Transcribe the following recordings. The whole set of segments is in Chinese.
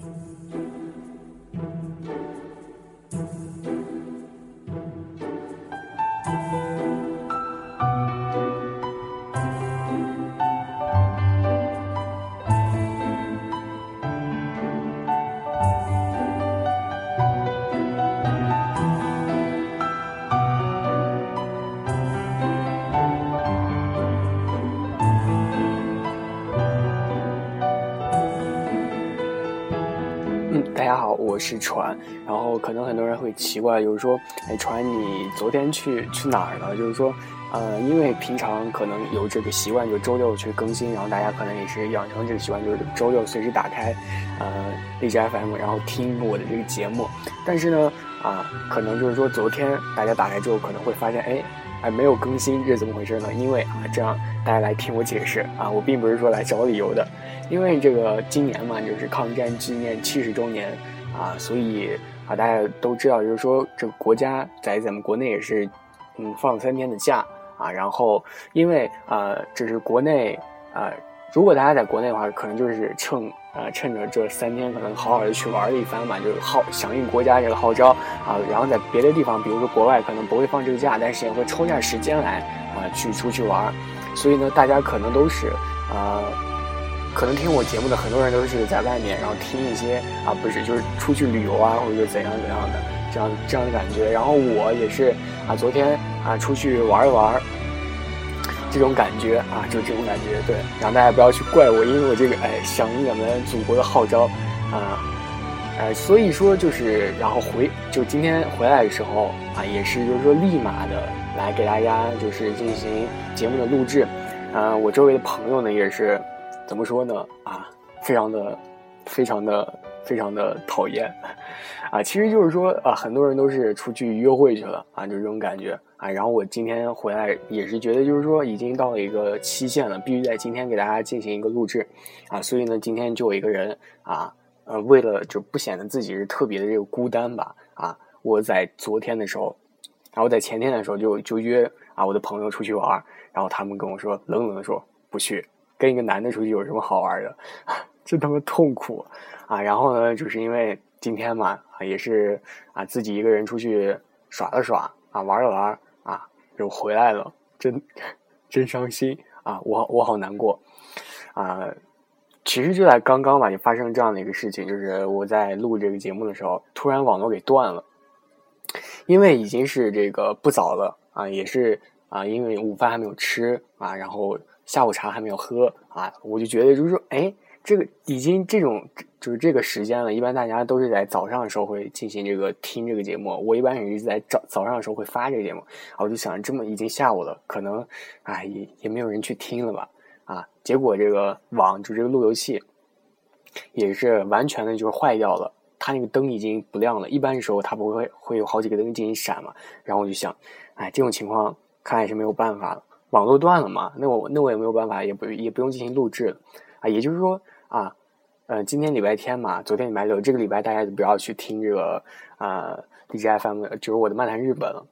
大是船。然后可能很多人会奇怪，就是说，哎，船，你昨天去去哪儿了？就是说，呃，因为平常可能有这个习惯，就周六去更新，然后大家可能也是养成这个习惯，就是周六随时打开，呃，荔枝 FM，然后听我的这个节目。但是呢，啊，可能就是说，昨天大家打开之后，可能会发现，哎。哎，没有更新，这是怎么回事呢？因为啊，这样大家来听我解释啊，我并不是说来找理由的，因为这个今年嘛，就是抗战纪念七十周年啊，所以啊，大家都知道，就是说这个国家在咱们国内也是，嗯，放三天的假啊，然后因为啊，这是国内啊。如果大家在国内的话，可能就是趁呃趁着这三天，可能好好的去玩一番嘛，就是号响应国家这个号召啊。然后在别的地方，比如说国外，可能不会放这个假，但是也会抽下时间来啊去出去玩。所以呢，大家可能都是啊，可能听我节目的很多人都是在外面，然后听一些啊不是就是出去旅游啊，或者怎样怎样的这样这样的感觉。然后我也是啊，昨天啊出去玩一玩。这种感觉啊，就这种感觉，对，然后大家不要去怪我，因为我这个哎响应咱们祖国的号召啊，呃，所以说就是，然后回就今天回来的时候啊，也是就是说立马的来给大家就是进行节目的录制，啊，我周围的朋友呢也是怎么说呢？啊，非常的非常的非常的讨厌。啊，其实就是说啊，很多人都是出去约会去了啊，就这种感觉。啊，然后我今天回来也是觉得，就是说已经到了一个期限了，必须在今天给大家进行一个录制，啊，所以呢，今天就我一个人啊，呃，为了就不显得自己是特别的这个孤单吧，啊，我在昨天的时候，然后在前天的时候就就约啊我的朋友出去玩，然后他们跟我说冷冷的说不去，跟一个男的出去有什么好玩的，真他妈痛苦啊！然后呢，就是因为今天嘛，啊也是啊自己一个人出去耍了耍啊玩了玩啊。又回来了，真真伤心啊！我我好难过啊！其实就在刚刚吧，就发生这样的一个事情，就是我在录这个节目的时候，突然网络给断了，因为已经是这个不早了啊，也是啊，因为午饭还没有吃啊，然后下午茶还没有喝啊，我就觉得就是说，哎。这个已经这种就是这个时间了，一般大家都是在早上的时候会进行这个听这个节目。我一般也是在早早上的时候会发这个节目啊，我就想这么已经下午了，可能哎也也没有人去听了吧啊。结果这个网就这个路由器也是完全的就是坏掉了，它那个灯已经不亮了。一般的时候它不会会有好几个灯进行闪嘛。然后我就想，哎，这种情况看来是没有办法了，网络断了嘛，那我那我也没有办法，也不也不用进行录制了啊。也就是说。啊，呃，今天礼拜天嘛，昨天礼拜六，这个礼拜大家就不要去听这个啊，DJFM，就是我的漫谈日本了。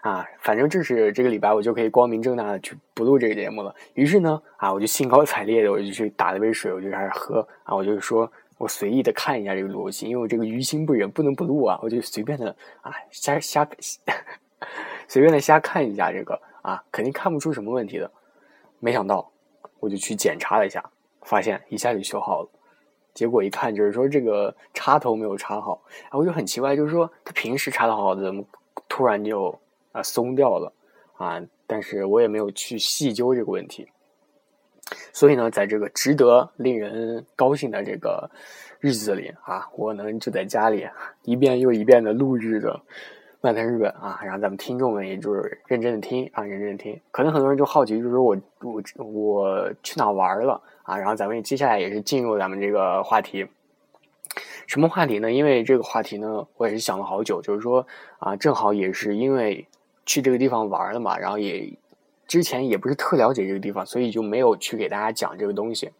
啊，反正这是这个礼拜，我就可以光明正大的去不录这个节目了。于是呢，啊，我就兴高采烈的，我就去打了杯水，我就开始喝。啊，我就说我随意的看一下这个逻辑，因为我这个于心不忍，不能不录啊，我就随便的啊，瞎瞎 随便的瞎看一下这个啊，肯定看不出什么问题的。没想到，我就去检查了一下。发现一下就修好了，结果一看就是说这个插头没有插好，然后我就很奇怪，就是说他平时插的好好的，怎么突然就啊松掉了啊？但是我也没有去细究这个问题，所以呢，在这个值得令人高兴的这个日子里啊，我能就在家里一遍又一遍的录制着。漫谈日本啊，然后咱们听众们也就是认真的听啊，认真的听。可能很多人就好奇，就是说我我我去哪玩了啊？然后咱们接下来也是进入咱们这个话题。什么话题呢？因为这个话题呢，我也是想了好久，就是说啊，正好也是因为去这个地方玩了嘛，然后也之前也不是特了解这个地方，所以就没有去给大家讲这个东西。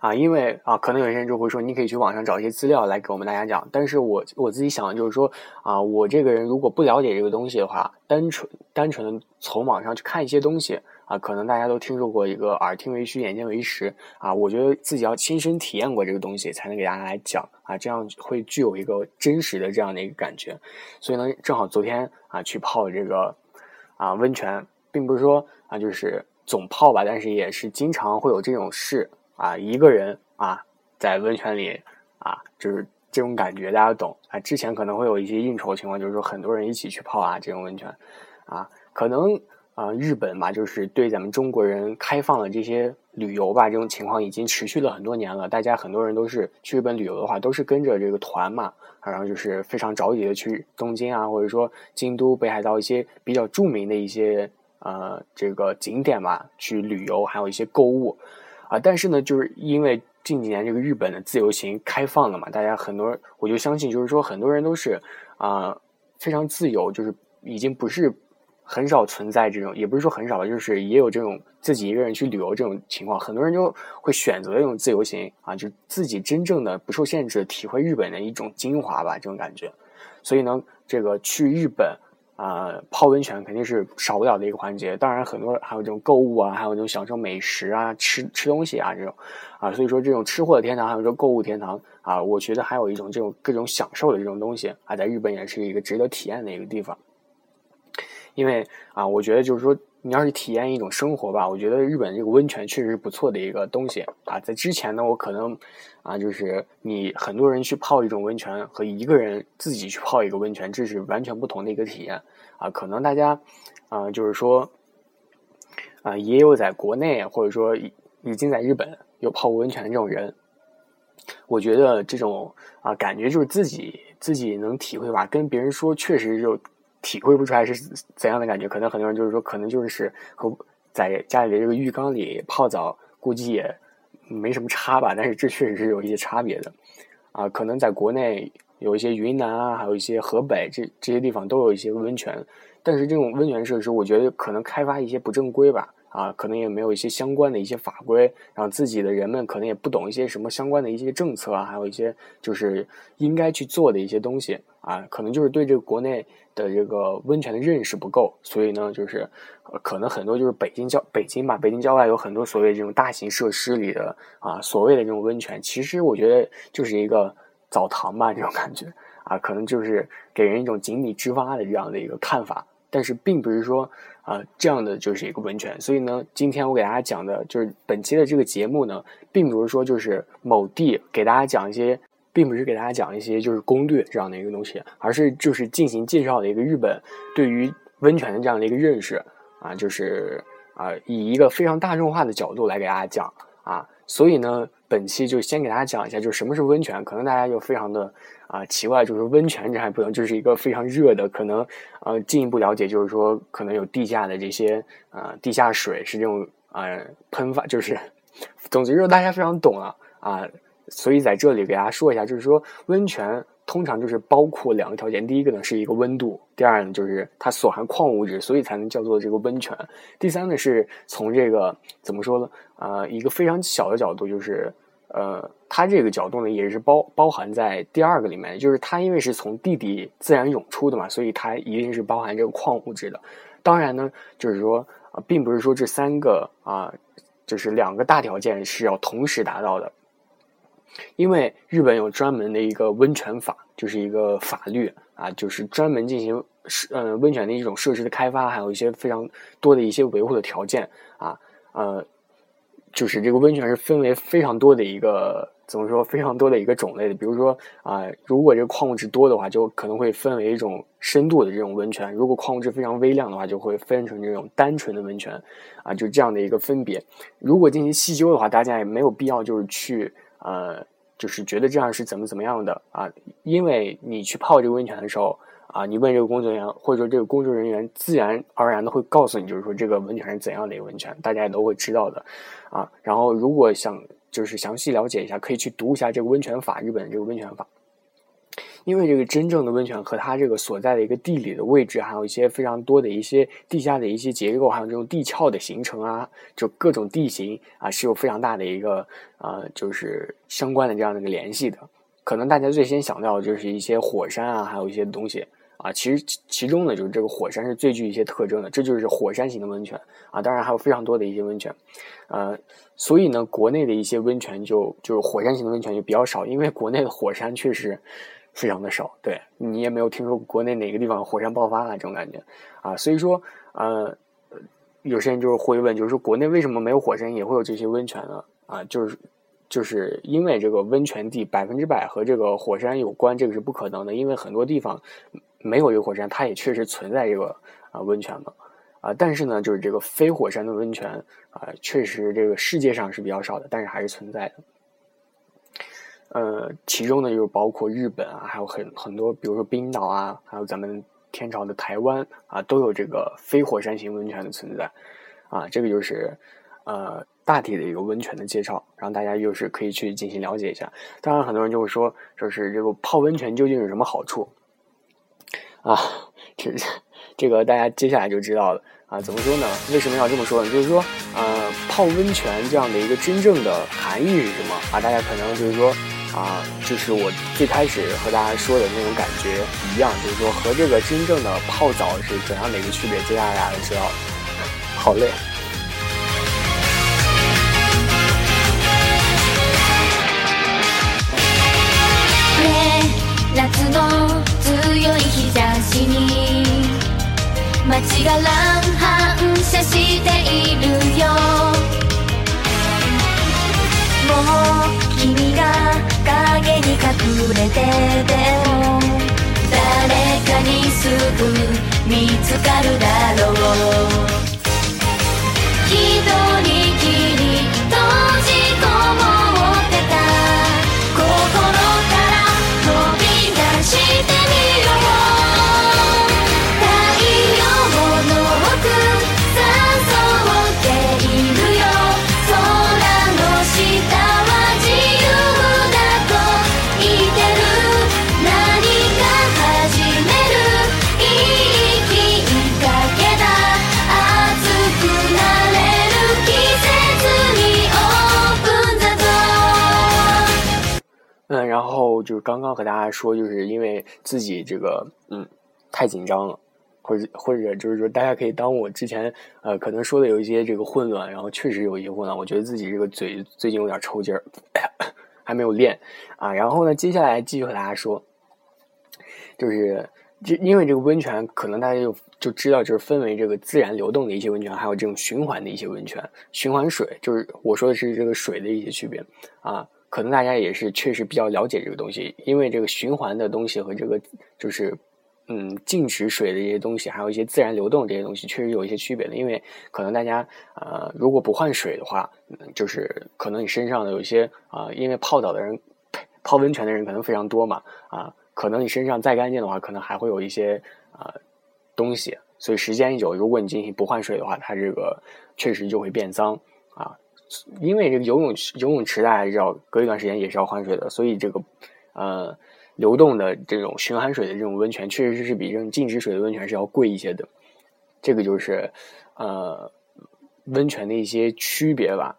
啊，因为啊，可能有些人就会说，你可以去网上找一些资料来给我们大家讲。但是我我自己想的就是说，啊，我这个人如果不了解这个东西的话，单纯单纯的从网上去看一些东西啊，可能大家都听说过一个耳听为虚，眼见为实啊。我觉得自己要亲身体验过这个东西，才能给大家来讲啊，这样会具有一个真实的这样的一个感觉。所以呢，正好昨天啊去泡这个啊温泉，并不是说啊就是总泡吧，但是也是经常会有这种事啊，一个人啊在温泉里啊，就是这种感觉大家懂啊。之前可能会有一些应酬情况，就是说很多人一起去泡啊这种温泉啊，可能。啊，日本嘛，就是对咱们中国人开放了这些旅游吧，这种情况已经持续了很多年了。大家很多人都是去日本旅游的话，都是跟着这个团嘛，然后就是非常着急的去东京啊，或者说京都、北海道一些比较著名的一些呃这个景点嘛去旅游，还有一些购物啊。但是呢，就是因为近几年这个日本的自由行开放了嘛，大家很多我就相信，就是说很多人都是啊非常自由，就是已经不是。很少存在这种，也不是说很少吧，就是也有这种自己一个人去旅游这种情况。很多人就会选择这种自由行啊，就自己真正的不受限制，体会日本的一种精华吧，这种感觉。所以呢，这个去日本啊泡温泉肯定是少不了的一个环节。当然，很多还有这种购物啊，还有这种享受美食啊、吃吃东西啊这种啊。所以说，这种吃货的天堂，还有说购物天堂啊，我觉得还有一种这种各种享受的这种东西啊，在日本也是一个值得体验的一个地方。因为啊，我觉得就是说，你要是体验一种生活吧，我觉得日本这个温泉确实是不错的一个东西啊。在之前呢，我可能啊，就是你很多人去泡一种温泉和一个人自己去泡一个温泉，这是完全不同的一个体验啊。可能大家啊，就是说啊，也有在国内或者说已经在日本有泡过温泉的这种人，我觉得这种啊感觉就是自己自己能体会吧，跟别人说确实就。体会不出来是怎样的感觉，可能很多人就是说，可能就是和在家里的这个浴缸里泡澡，估计也没什么差吧。但是这确实是有一些差别的，啊，可能在国内有一些云南啊，还有一些河北这这些地方都有一些温泉，但是这种温泉设施，我觉得可能开发一些不正规吧。啊，可能也没有一些相关的一些法规，然后自己的人们可能也不懂一些什么相关的一些政策啊，还有一些就是应该去做的一些东西啊，可能就是对这个国内的这个温泉的认识不够，所以呢，就是可能很多就是北京郊北京吧，北京郊外有很多所谓这种大型设施里的啊，所谓的这种温泉，其实我觉得就是一个澡堂吧，这种感觉啊，可能就是给人一种井底之蛙的这样的一个看法。但是并不是说啊这样的就是一个温泉，所以呢，今天我给大家讲的就是本期的这个节目呢，并不是说就是某地给大家讲一些，并不是给大家讲一些就是攻略这样的一个东西，而是就是进行介绍的一个日本对于温泉的这样的一个认识。啊，就是啊以一个非常大众化的角度来给大家讲。啊，所以呢，本期就先给大家讲一下，就是什么是温泉，可能大家就非常的。啊，奇怪，就是温泉这还不能，就是一个非常热的，可能呃进一步了解，就是说可能有地下的这些呃地下水是这种呃喷发，就是总之就是大家非常懂了啊，所以在这里给大家说一下，就是说温泉通常就是包括两个条件，第一个呢是一个温度，第二呢就是它所含矿物质，所以才能叫做这个温泉，第三呢是从这个怎么说呢啊一个非常小的角度就是。呃，它这个角度呢，也是包包含在第二个里面，就是它因为是从地底自然涌出的嘛，所以它一定是包含这个矿物质的。当然呢，就是说啊，并不是说这三个啊，就是两个大条件是要同时达到的，因为日本有专门的一个温泉法，就是一个法律啊，就是专门进行是呃温泉的一种设施的开发，还有一些非常多的一些维护的条件啊，呃。就是这个温泉是分为非常多的一个怎么说非常多的一个种类的，比如说啊，如果这个矿物质多的话，就可能会分为一种深度的这种温泉；如果矿物质非常微量的话，就会分成这种单纯的温泉，啊，就这样的一个分别。如果进行细究的话，大家也没有必要就是去呃，就是觉得这样是怎么怎么样的啊，因为你去泡这个温泉的时候。啊，你问这个工作人员，或者说这个工作人员，自然而然的会告诉你，就是说这个温泉是怎样的一个温泉，大家也都会知道的，啊，然后如果想就是详细了解一下，可以去读一下这个温泉法，日本的这个温泉法，因为这个真正的温泉和它这个所在的一个地理的位置，还有一些非常多的一些地下的一些结构，还有这种地壳的形成啊，就各种地形啊，是有非常大的一个啊，就是相关的这样的一个联系的。可能大家最先想到的就是一些火山啊，还有一些东西。啊，其实其中呢，就是这个火山是最具一些特征的，这就是火山型的温泉啊。当然还有非常多的一些温泉，呃，所以呢，国内的一些温泉就就是火山型的温泉就比较少，因为国内的火山确实非常的少。对你也没有听说国内哪个地方火山爆发了这种感觉啊。所以说，呃，有些人就是会问，就是说国内为什么没有火山也会有这些温泉呢？啊，就是。就是因为这个温泉地百分之百和这个火山有关，这个是不可能的。因为很多地方没有这个火山，它也确实存在这个啊温泉嘛啊。但是呢，就是这个非火山的温泉啊，确实这个世界上是比较少的，但是还是存在的。呃，其中呢，就包括日本啊，还有很很多，比如说冰岛啊，还有咱们天朝的台湾啊，都有这个非火山型温泉的存在啊。这个就是呃。大体的一个温泉的介绍，让大家又是可以去进行了解一下。当然，很多人就会说，说是这个泡温泉究竟有什么好处啊？这这个大家接下来就知道了啊。怎么说呢？为什么要这么说呢？就是说，呃，泡温泉这样的一个真正的含义是什么啊？大家可能就是说啊，就是我最开始和大家说的那种感觉一样，就是说和这个真正的泡澡是怎样的一个区别？接下来大家就知道了。好累。夏の強い日差しに街が乱反射しているよもう君が 影に隠れてても誰かにすぐ見つかるだろう。人に就是刚刚和大家说，就是因为自己这个嗯太紧张了，或者或者就是说，大家可以当我之前呃可能说的有一些这个混乱，然后确实有一些混乱。我觉得自己这个嘴最近有点抽筋儿，还没有练啊。然后呢，接下来继续和大家说，就是就因为这个温泉，可能大家就就知道，就是分为这个自然流动的一些温泉，还有这种循环的一些温泉。循环水就是我说的是这个水的一些区别啊。可能大家也是确实比较了解这个东西，因为这个循环的东西和这个就是，嗯，静止水的一些东西，还有一些自然流动这些东西，确实有一些区别的。因为可能大家呃，如果不换水的话，就是可能你身上的有一些啊，因为泡澡的人、泡温泉的人可能非常多嘛，啊，可能你身上再干净的话，可能还会有一些啊东西，所以时间一久，如果你进行不换水的话，它这个确实就会变脏啊。因为这个游泳游泳池大家知道，隔一段时间也是要换水的，所以这个呃流动的这种循环水的这种温泉，确实是比这种静止水的温泉是要贵一些的。这个就是呃温泉的一些区别吧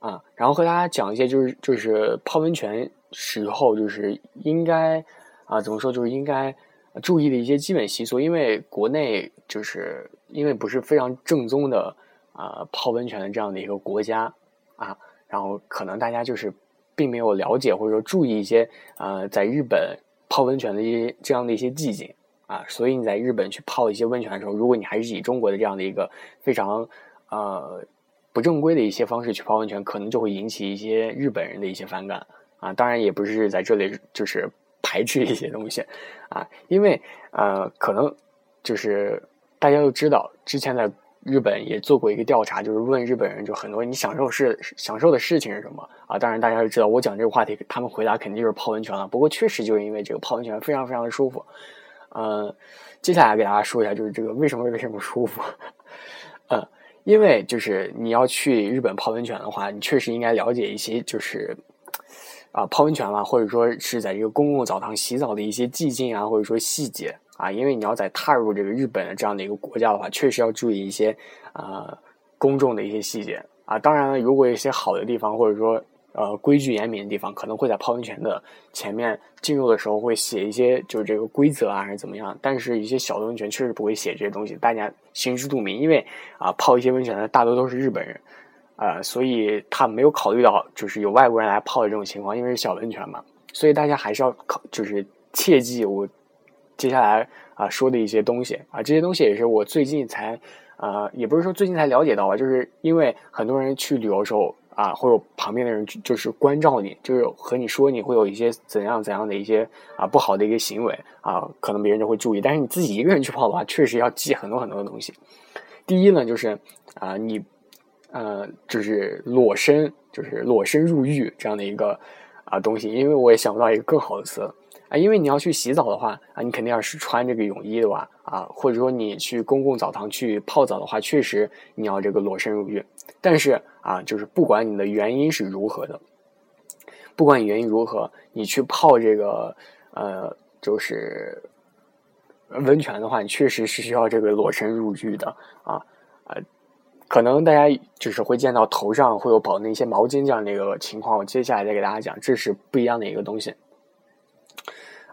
啊。然后和大家讲一些，就是就是泡温泉时候就是应该啊怎么说，就是应该注意的一些基本习俗。因为国内就是因为不是非常正宗的啊泡温泉的这样的一个国家。啊，然后可能大家就是并没有了解或者说注意一些呃，在日本泡温泉的一些这样的一些寂静啊，所以你在日本去泡一些温泉的时候，如果你还是以中国的这样的一个非常呃不正规的一些方式去泡温泉，可能就会引起一些日本人的一些反感啊。当然也不是在这里就是排斥一些东西啊，因为呃可能就是大家都知道之前在。日本也做过一个调查，就是问日本人，就很多你享受是享受的事情是什么啊？当然大家都知道，我讲这个话题，他们回答肯定就是泡温泉了。不过确实就是因为这个泡温泉非常非常的舒服。嗯，接下来给大家说一下，就是这个为什么为什么舒服？嗯，因为就是你要去日本泡温泉的话，你确实应该了解一些，就是啊泡温泉啦，或者说是在一个公共澡堂洗澡的一些寂静啊，或者说细节。啊，因为你要在踏入这个日本的这样的一个国家的话，确实要注意一些啊公众的一些细节啊。当然了，如果一些好的地方，或者说呃规矩严明的地方，可能会在泡温泉的前面进入的时候会写一些就是这个规则啊，还是怎么样。但是，一些小的温泉确实不会写这些东西，大家心知肚明。因为啊，泡一些温泉的大多都是日本人，啊，所以他没有考虑到就是有外国人来泡的这种情况，因为是小温泉嘛。所以大家还是要考，就是切记我接下来啊说的一些东西啊，这些东西也是我最近才啊，也不是说最近才了解到啊，就是因为很多人去旅游的时候。啊，会有旁边的人就是关照你，就是和你说你会有一些怎样怎样的一些啊不好的一个行为啊，可能别人就会注意。但是你自己一个人去泡的话，确实要记很多很多的东西。第一呢，就是啊，你呃，就是裸身，就是裸身入浴这样的一个啊东西。因为我也想不到一个更好的词。啊，因为你要去洗澡的话啊，你肯定要是穿这个泳衣的吧？啊，或者说你去公共澡堂去泡澡的话，确实你要这个裸身入浴。但是啊，就是不管你的原因是如何的，不管你原因如何，你去泡这个呃，就是温泉的话，你确实是需要这个裸身入浴的啊呃，可能大家就是会见到头上会有绑那些毛巾这样的一个情况，我接下来再给大家讲，这是不一样的一个东西。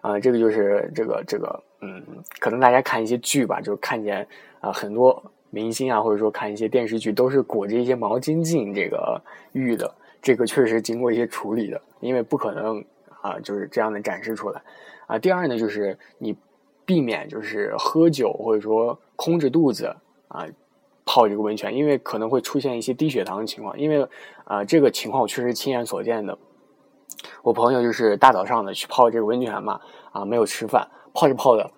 啊，这个就是这个这个，嗯，可能大家看一些剧吧，就看见啊很多明星啊，或者说看一些电视剧，都是裹着一些毛巾进这个浴的。这个确实经过一些处理的，因为不可能啊就是这样的展示出来。啊，第二呢，就是你避免就是喝酒或者说空着肚子啊泡这个温泉，因为可能会出现一些低血糖的情况。因为啊这个情况我确实亲眼所见的。我朋友就是大早上的去泡这个温泉嘛，啊，没有吃饭，泡着泡着，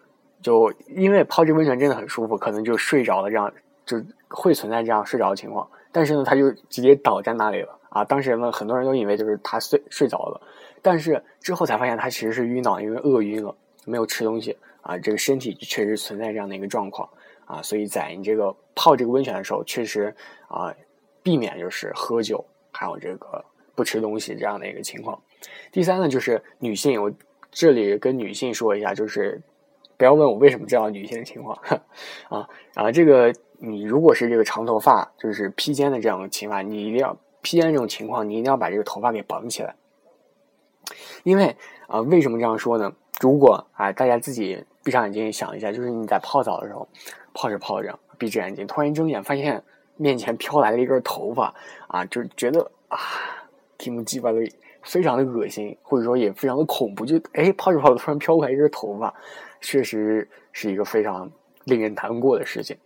就因为泡这温泉真的很舒服，可能就睡着了，这样就会存在这样睡着的情况。但是呢，他就直接倒在那里了啊！当时呢，很多人都以为就是他睡睡着了，但是之后才发现他其实是晕倒，因为饿晕了，没有吃东西啊，这个身体确实存在这样的一个状况啊。所以在你这个泡这个温泉的时候，确实啊，避免就是喝酒，还有这个不吃东西这样的一个情况。第三呢，就是女性，我这里跟女性说一下，就是不要问我为什么知道女性的情况啊啊，这个你如果是这个长头发，就是披肩的这种情况，你一定要披肩这种情况，你一定要把这个头发给绑起来，因为啊，为什么这样说呢？如果啊，大家自己闭上眼睛想一下，就是你在泡澡的时候，泡着泡着，闭着眼睛，突然一睁眼，发现面前飘来了一根头发啊，就觉得啊，题目鸡巴的。非常的恶心，或者说也非常的恐怖，就哎泡着泡着突然飘过来一根头发，确实是一个非常令人难过的事情。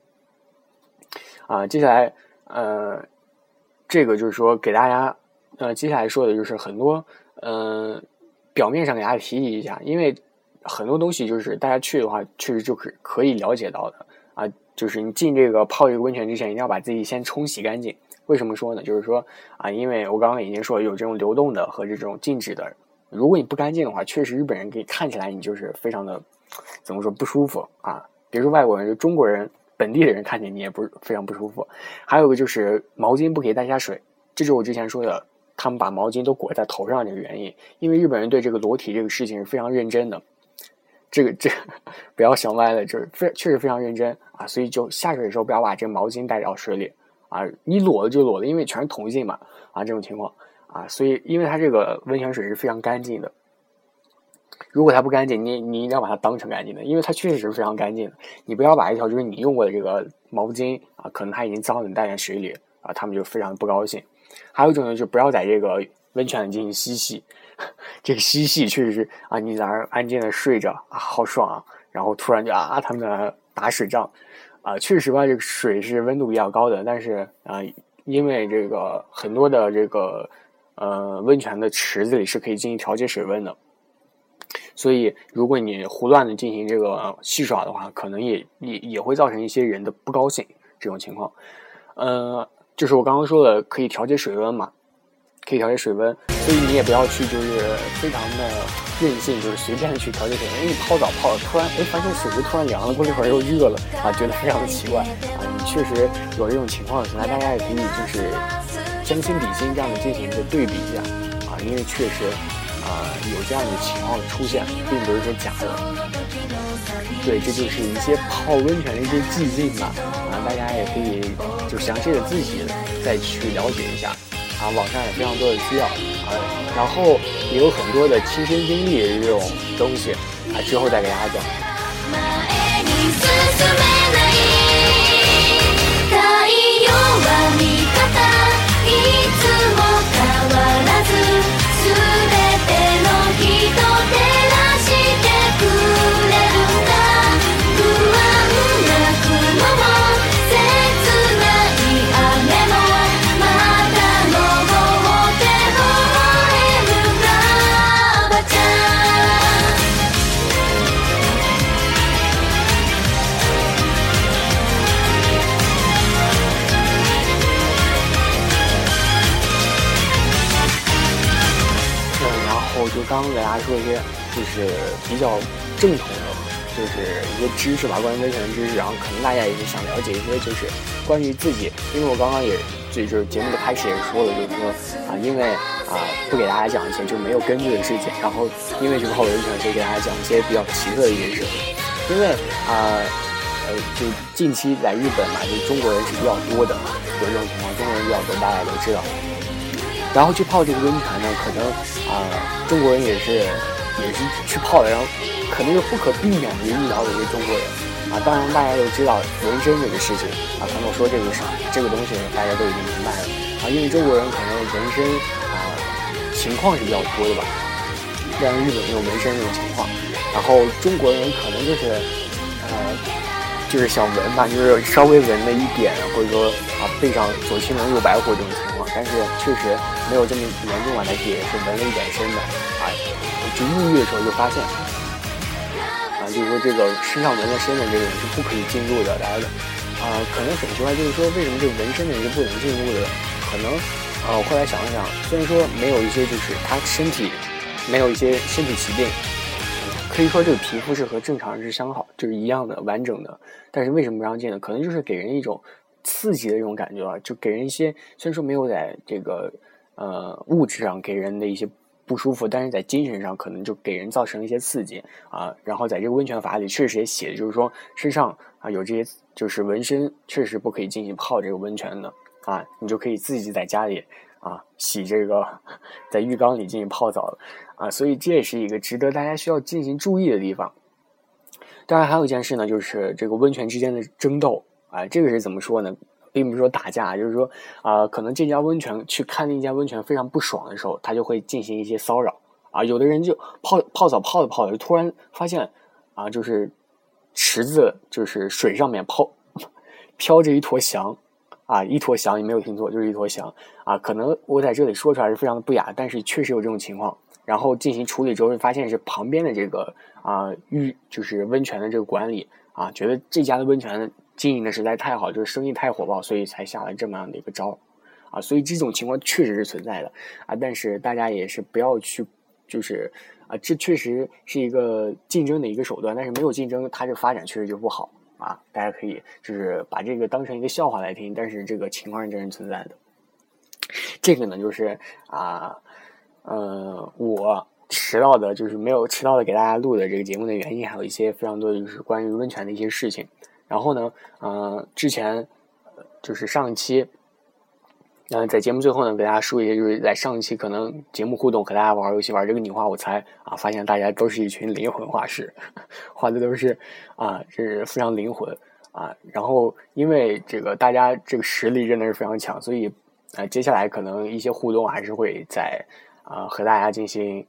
啊，接下来呃，这个就是说给大家呃接下来说的就是很多呃表面上给大家提及一下，因为很多东西就是大家去的话确实就可可以了解到的啊，就是你进这个泡一个温泉之前，一定要把自己先冲洗干净。为什么说呢？就是说啊，因为我刚刚已经说有这种流动的和这种静止的，如果你不干净的话，确实日本人给你看起来你就是非常的怎么说不舒服啊。别说外国人，就中国人本地的人看见你也不是非常不舒服。还有个就是毛巾不可以带下水，这就是我之前说的，他们把毛巾都裹在头上这个原因。因为日本人对这个裸体这个事情是非常认真的，这个这 不要想歪了，就是非确实非常认真啊。所以就下水的时候不要把这个毛巾带到水里。啊，你裸了就裸了，因为全是铜性嘛，啊，这种情况啊，所以因为它这个温泉水是非常干净的，如果它不干净，你你一定要把它当成干净的，因为它确实是非常干净的，你不要把一条就是你用过的这个毛巾啊，可能它已经脏了，你带在水里啊，他们就非常不高兴。还有一种呢，就不要在这个温泉里进行嬉戏，这个嬉戏确实是啊，你在那安静的睡着啊，好爽啊，然后突然就啊，他们在那打水仗。啊，确实吧，这个水是温度比较高的，但是啊，因为这个很多的这个呃温泉的池子里是可以进行调节水温的，所以如果你胡乱的进行这个戏耍的话，可能也也也会造成一些人的不高兴这种情况。呃，就是我刚刚说的，可以调节水温嘛。可以调节水温，所以你也不要去就是非常的任性，就是随便的去调节水温。因为泡澡泡，突然哎发现水就突然凉了，过一会儿又热了啊，觉得非常的奇怪啊。你确实有这种情况的存在，大家也可以就是将心比心这样的进行一个对比一下啊，因为确实啊有这样的情况出现，并不是说假的。对，这就是一些泡温泉的一些寂静吧啊，大家也可以就详细的自己再去了解一下。啊，网上有非常多的需要啊，然后也有很多的亲身经历这种东西啊，之后再给大家讲。刚刚给大家说一些就是比较正统的，就是一些知识吧，关于温泉的知识。然后可能大家也是想了解一些，就是关于自己。因为我刚刚也就是节目的开始也说了，就是说啊，因为啊不给大家讲一些就没有根据的事情。然后因为这个泡温泉，所以给大家讲一些比较奇特的一些事情。因为啊呃，就近期在日本嘛，就中国人是比较多的，有这种情况，中国人比较多，大家都知道。然后去泡这个温泉呢，可能啊，中国人也是也是去泡的，然后可能就不可避免的遇到了一些中国人啊。当然大家都知道纹身这个事情啊，可能我说这个是这个东西大家都已经明白了啊，因为中国人可能纹身啊情况是比较多的吧，像日本没有纹身这种情况，然后中国人可能就是呃。就是想纹吧，就是稍微纹了一点，或者说啊背上左青龙右白虎这种情况，但是确实没有这么严重吧，但是也是纹了一点深的啊。就入狱的时候就发现，啊，就是说这个身上纹了深的这种是不可以进入的来的，啊，可能很奇怪，就是说为什么这个纹身的人是不能进入的？可能啊，我后来想了想，虽然说没有一些就是他身体没有一些身体疾病。可以说这个皮肤是和正常人是相好，就是一样的完整的。但是为什么不让进呢？可能就是给人一种刺激的这种感觉啊，就给人一些虽然说没有在这个呃物质上给人的一些不舒服，但是在精神上可能就给人造成一些刺激啊。然后在这个温泉法里确实也写，就是说身上啊有这些就是纹身，确实不可以进行泡这个温泉的啊，你就可以自己在家里啊洗这个在浴缸里进行泡澡了。啊，所以这也是一个值得大家需要进行注意的地方。当然，还有一件事呢，就是这个温泉之间的争斗啊，这个是怎么说呢？并不是说打架，就是说啊，可能这家温泉去看那家温泉非常不爽的时候，他就会进行一些骚扰啊。有的人就泡泡澡泡着泡着，突然发现啊，就是池子就是水上面泡 飘着一坨翔啊，一坨翔，你没有听错，就是一坨翔啊。可能我在这里说出来是非常的不雅，但是确实有这种情况。然后进行处理之后，发现是旁边的这个啊浴就是温泉的这个管理啊，觉得这家的温泉经营的实在太好，就是生意太火爆，所以才下了这么样的一个招啊。所以这种情况确实是存在的啊，但是大家也是不要去，就是啊，这确实是一个竞争的一个手段，但是没有竞争，它这发展确实就不好啊。大家可以就是把这个当成一个笑话来听，但是这个情况是真实存在的。这个呢，就是啊。呃，我迟到的，就是没有迟到的给大家录的这个节目的原因，还有一些非常多的就是关于温泉的一些事情。然后呢，呃，之前就是上一期，嗯，在节目最后呢，给大家说一些，就是在上一期可能节目互动和大家玩游戏玩这个你画我猜啊，发现大家都是一群灵魂画师，画的都是啊，是非常灵魂啊。然后因为这个大家这个实力真的是非常强，所以啊，接下来可能一些互动还是会在。啊，和大家进行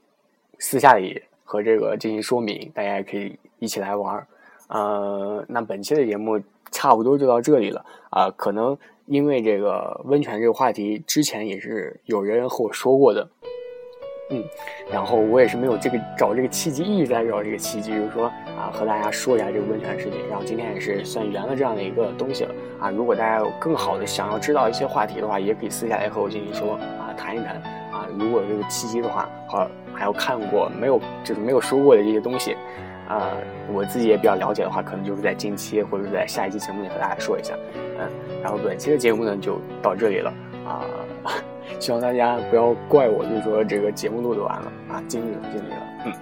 私下里和这个进行说明，大家也可以一起来玩。呃，那本期的节目差不多就到这里了啊。可能因为这个温泉这个话题，之前也是有人和我说过的，嗯，然后我也是没有这个找这个契机，一直在找这个契机，就是说啊，和大家说一下这个温泉事情。然后今天也是算圆了这样的一个东西了啊。如果大家有更好的想要知道一些话题的话，也可以私下来和我进行说啊，谈一谈啊。如果这个契机的话，好，还有看过没有，就是没有说过的这些东西，啊我自己也比较了解的话可能就是在近期或者是在下一期节目里和大家说一下嗯然后本期的节目呢就到这里了啊 希望大家不要怪我就说这个节目录的完了啊尽力了尽力了嗯。